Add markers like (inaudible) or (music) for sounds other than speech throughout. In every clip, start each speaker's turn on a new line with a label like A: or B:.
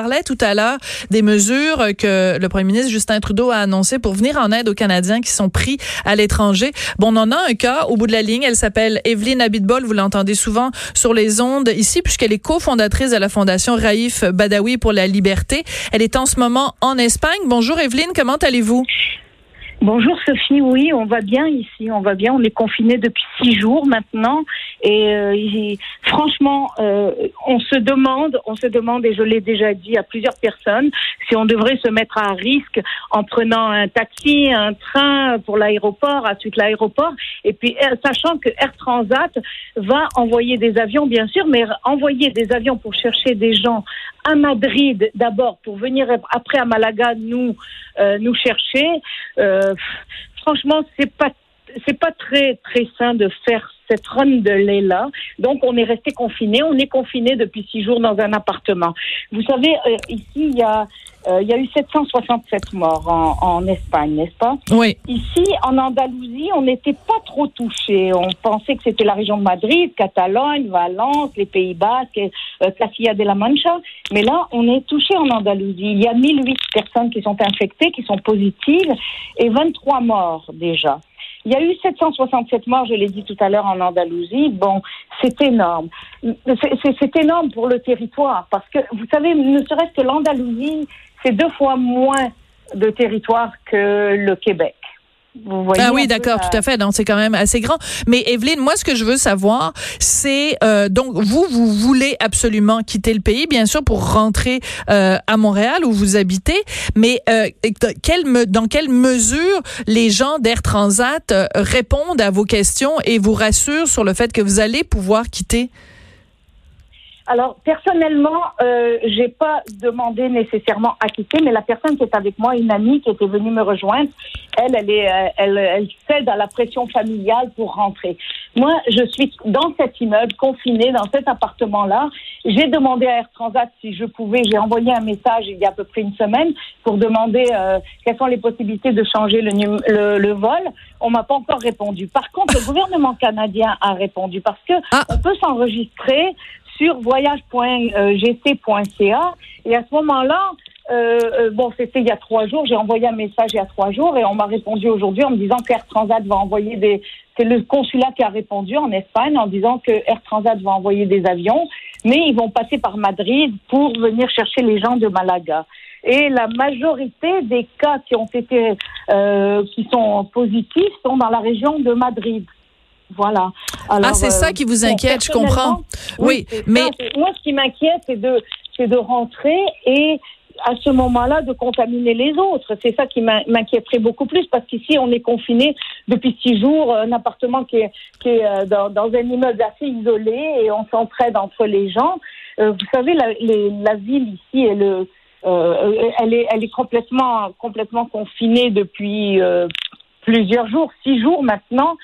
A: parlait tout à l'heure des mesures que le premier ministre Justin Trudeau a annoncées pour venir en aide aux Canadiens qui sont pris à l'étranger. Bon, on en a un cas au bout de la ligne. Elle s'appelle Evelyne Abitbol. Vous l'entendez souvent sur les ondes ici puisqu'elle est cofondatrice de la Fondation Raif Badawi pour la liberté. Elle est en ce moment en Espagne. Bonjour Evelyne, comment allez-vous?
B: Bonjour Sophie, oui, on va bien ici, on va bien. On est confiné depuis six jours maintenant, et euh, franchement, euh, on se demande, on se demande, et je l'ai déjà dit à plusieurs personnes, si on devrait se mettre à risque en prenant un taxi, un train pour l'aéroport, à suite l'aéroport, et puis euh, sachant que Air Transat va envoyer des avions, bien sûr, mais envoyer des avions pour chercher des gens à Madrid d'abord, pour venir après à Malaga nous nous chercher. Euh, franchement, c'est pas c'est pas très très sain de faire cette run de lait là. Donc on est resté confiné. On est confiné depuis six jours dans un appartement. Vous savez, euh, ici il y a euh, il y a eu 767 morts en, en Espagne, n'est-ce pas?
A: Oui.
B: Ici, en Andalousie, on n'était pas trop touchés. On pensait que c'était la région de Madrid, Catalogne, Valence, les Pays-Bas, euh, Castilla de la Mancha. Mais là, on est touché en Andalousie. Il y a 1008 personnes qui sont infectées, qui sont positives, et 23 morts déjà. Il y a eu 767 morts, je l'ai dit tout à l'heure, en Andalousie. Bon, c'est énorme. C'est énorme pour le territoire parce que, vous savez, ne serait-ce que l'Andalousie, c'est deux fois moins de territoire que le Québec
A: ah oui, d'accord, tout à fait. Donc c'est quand même assez grand. Mais Evelyne, moi, ce que je veux savoir, c'est euh, donc vous, vous voulez absolument quitter le pays, bien sûr, pour rentrer euh, à Montréal où vous habitez. Mais euh, quelle, dans quelle mesure les gens d'Air Transat euh, répondent à vos questions et vous rassurent sur le fait que vous allez pouvoir quitter?
B: Alors personnellement, euh, j'ai pas demandé nécessairement à quitter, mais la personne qui est avec moi, une amie qui était venue me rejoindre, elle, elle est, euh, elle, elle cède à la pression familiale pour rentrer. Moi, je suis dans cet immeuble, confinée dans cet appartement-là. J'ai demandé à Air Transat si je pouvais. J'ai envoyé un message il y a à peu près une semaine pour demander euh, quelles sont les possibilités de changer le, le, le vol. On m'a pas encore répondu. Par contre, le gouvernement canadien a répondu parce que ah. on peut s'enregistrer sur voyage.gc.ca. Et à ce moment-là, euh, euh, bon, c'était il y a trois jours. J'ai envoyé un message il y a trois jours et on m'a répondu aujourd'hui en me disant qu'Air Transat va envoyer des. C'est le consulat qui a répondu en Espagne en disant que Air Transat va envoyer des avions, mais ils vont passer par Madrid pour venir chercher les gens de Malaga. Et la majorité des cas qui ont été, euh, qui sont positifs, sont dans la région de Madrid. Voilà.
A: ah, c'est ça qui vous inquiète, je comprends. Oui, mais
B: moi, ce qui m'inquiète, c'est de, c'est de rentrer et à ce moment-là de contaminer les autres. C'est ça qui m'inquiéterait beaucoup plus parce qu'ici on est confiné depuis six jours, un appartement qui est, qui est euh, dans, dans, un immeuble assez isolé et on s'entraide entre les gens. Euh, vous savez, la, la ville ici est le, euh, elle est, elle est complètement, complètement confinée depuis euh, plusieurs jours, six jours maintenant.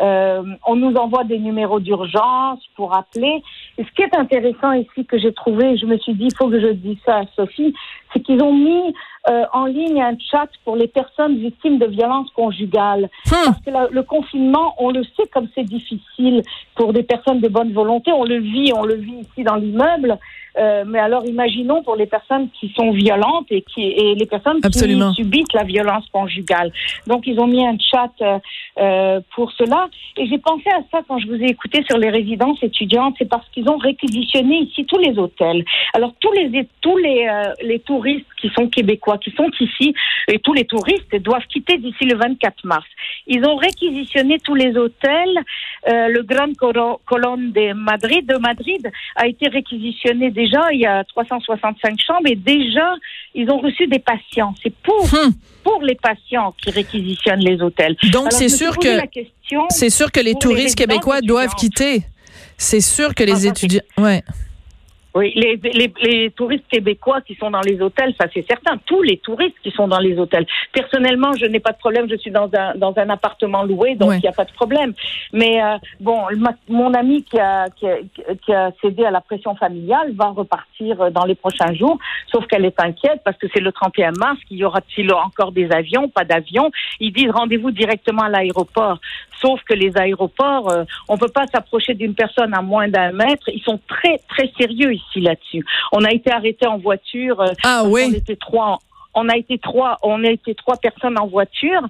B: Euh, on nous envoie des numéros d'urgence pour appeler. Et ce qui est intéressant ici que j'ai trouvé, je me suis dit, il faut que je dise ça à Sophie, c'est qu'ils ont mis euh, en ligne un chat pour les personnes victimes de violences conjugales. Hmm. Parce que le confinement, on le sait comme c'est difficile pour des personnes de bonne volonté. On le vit, on le vit ici dans l'immeuble. Euh, mais alors, imaginons pour les personnes qui sont violentes et qui et les personnes qui subissent la violence conjugale. Donc, ils ont mis un chat euh, euh, pour cela. Et j'ai pensé à ça quand je vous ai écouté sur les résidences étudiantes. C'est parce qu'ils ont réquisitionné ici tous les hôtels. Alors, tous les tous les les touristes qui sont québécois, qui sont ici, et tous les touristes doivent quitter d'ici le 24 mars. Ils ont réquisitionné tous les hôtels. le Grand Colonne de Madrid, de Madrid a été réquisitionné déjà, il y a 365 chambres et déjà, ils ont reçu des patients. C'est pour, hmm. pour les patients qui réquisitionnent les hôtels.
A: Donc, c'est sûr que, c'est sûr que les touristes québécois doivent quitter. C'est sûr que les ah, étudiants, ouais.
B: Oui, les, les, les, touristes québécois qui sont dans les hôtels, ça c'est certain. Tous les touristes qui sont dans les hôtels. Personnellement, je n'ai pas de problème. Je suis dans un dans un appartement loué, donc il n'y a pas de problème. Mais euh, bon, mon ami qui a, qui a, qui a cédé à la pression familiale va repartir dans les prochains jours. Sauf qu'elle est inquiète parce que c'est le 31 mars. Qu'il y aura-t-il encore des avions Pas d'avions? Ils disent rendez-vous directement à l'aéroport. Sauf que les aéroports, euh, on peut pas s'approcher d'une personne à moins d'un mètre. Ils sont très très sérieux ici là-dessus. On a été arrêté en voiture. Euh,
A: ah oui.
B: On était trois. On a été trois, on a été trois personnes en voiture,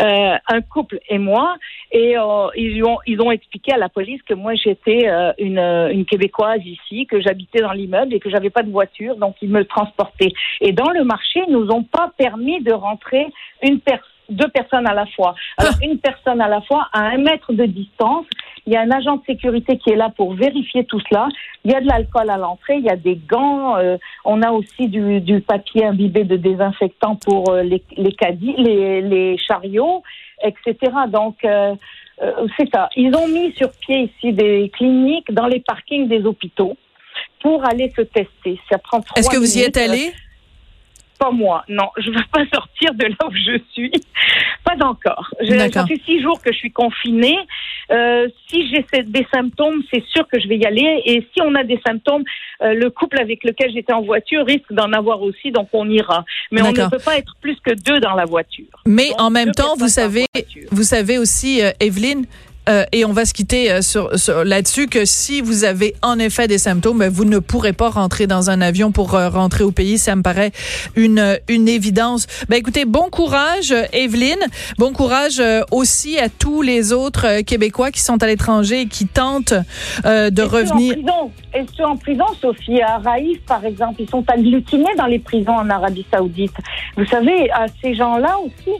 B: euh, un couple et moi, et euh, ils ont ils ont expliqué à la police que moi j'étais euh, une, une québécoise ici, que j'habitais dans l'immeuble et que j'avais pas de voiture, donc ils me transportaient. Et dans le marché, ils nous ont pas permis de rentrer une personne deux personnes à la fois. Alors, ah. une personne à la fois à un mètre de distance. Il y a un agent de sécurité qui est là pour vérifier tout cela. Il y a de l'alcool à l'entrée, il y a des gants. Euh, on a aussi du, du, papier imbibé de désinfectant pour euh, les, les caddies, les, les, chariots, etc. Donc, euh, c'est ça. Ils ont mis sur pied ici des cliniques dans les parkings des hôpitaux pour aller se tester. Ça prend
A: Est-ce que vous y êtes allé?
B: Pas moi. Non, je ne veux pas (laughs) sortir de là où je suis. Pas encore. Ça fait six jours que je suis confinée. Euh, si j'ai des symptômes, c'est sûr que je vais y aller. Et si on a des symptômes, euh, le couple avec lequel j'étais en voiture risque d'en avoir aussi, donc on ira. Mais on ne peut pas être plus que deux dans la voiture.
A: Mais en même temps, vous savez, vous savez aussi, euh, Evelyne, euh, et on va se quitter euh, sur, là-dessus que si vous avez en effet des symptômes, ben, vous ne pourrez pas rentrer dans un avion pour euh, rentrer au pays. Ça me paraît une, une évidence. Ben écoutez, bon courage, Evelyne. Bon courage aussi à tous les autres Québécois qui sont à l'étranger et qui tentent de revenir.
B: Et ceux en prison, Sophie, à Raïf, par exemple, ils sont agglutinés dans les prisons en Arabie Saoudite. Vous savez, à ces gens-là aussi,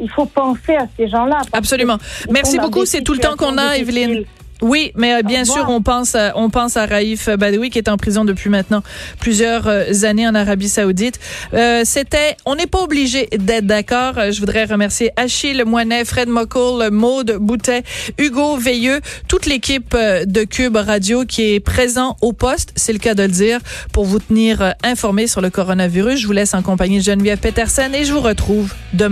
B: il faut penser à ces gens-là.
A: Absolument. Merci beaucoup. C'est tout le temps qu'on a, Evelyne. Oui, mais euh, bien sûr, on pense, à, on pense à Raif Badawi qui est en prison depuis maintenant plusieurs euh, années en Arabie Saoudite. Euh, C'était, on n'est pas obligé d'être d'accord. Je voudrais remercier Achille Moinet, Fred Mockle, Maude Boutet, Hugo Veilleux, toute l'équipe de Cube Radio qui est présent au poste, c'est le cas de le dire, pour vous tenir informés sur le coronavirus. Je vous laisse en compagnie de Geneviève Peterson et je vous retrouve demain.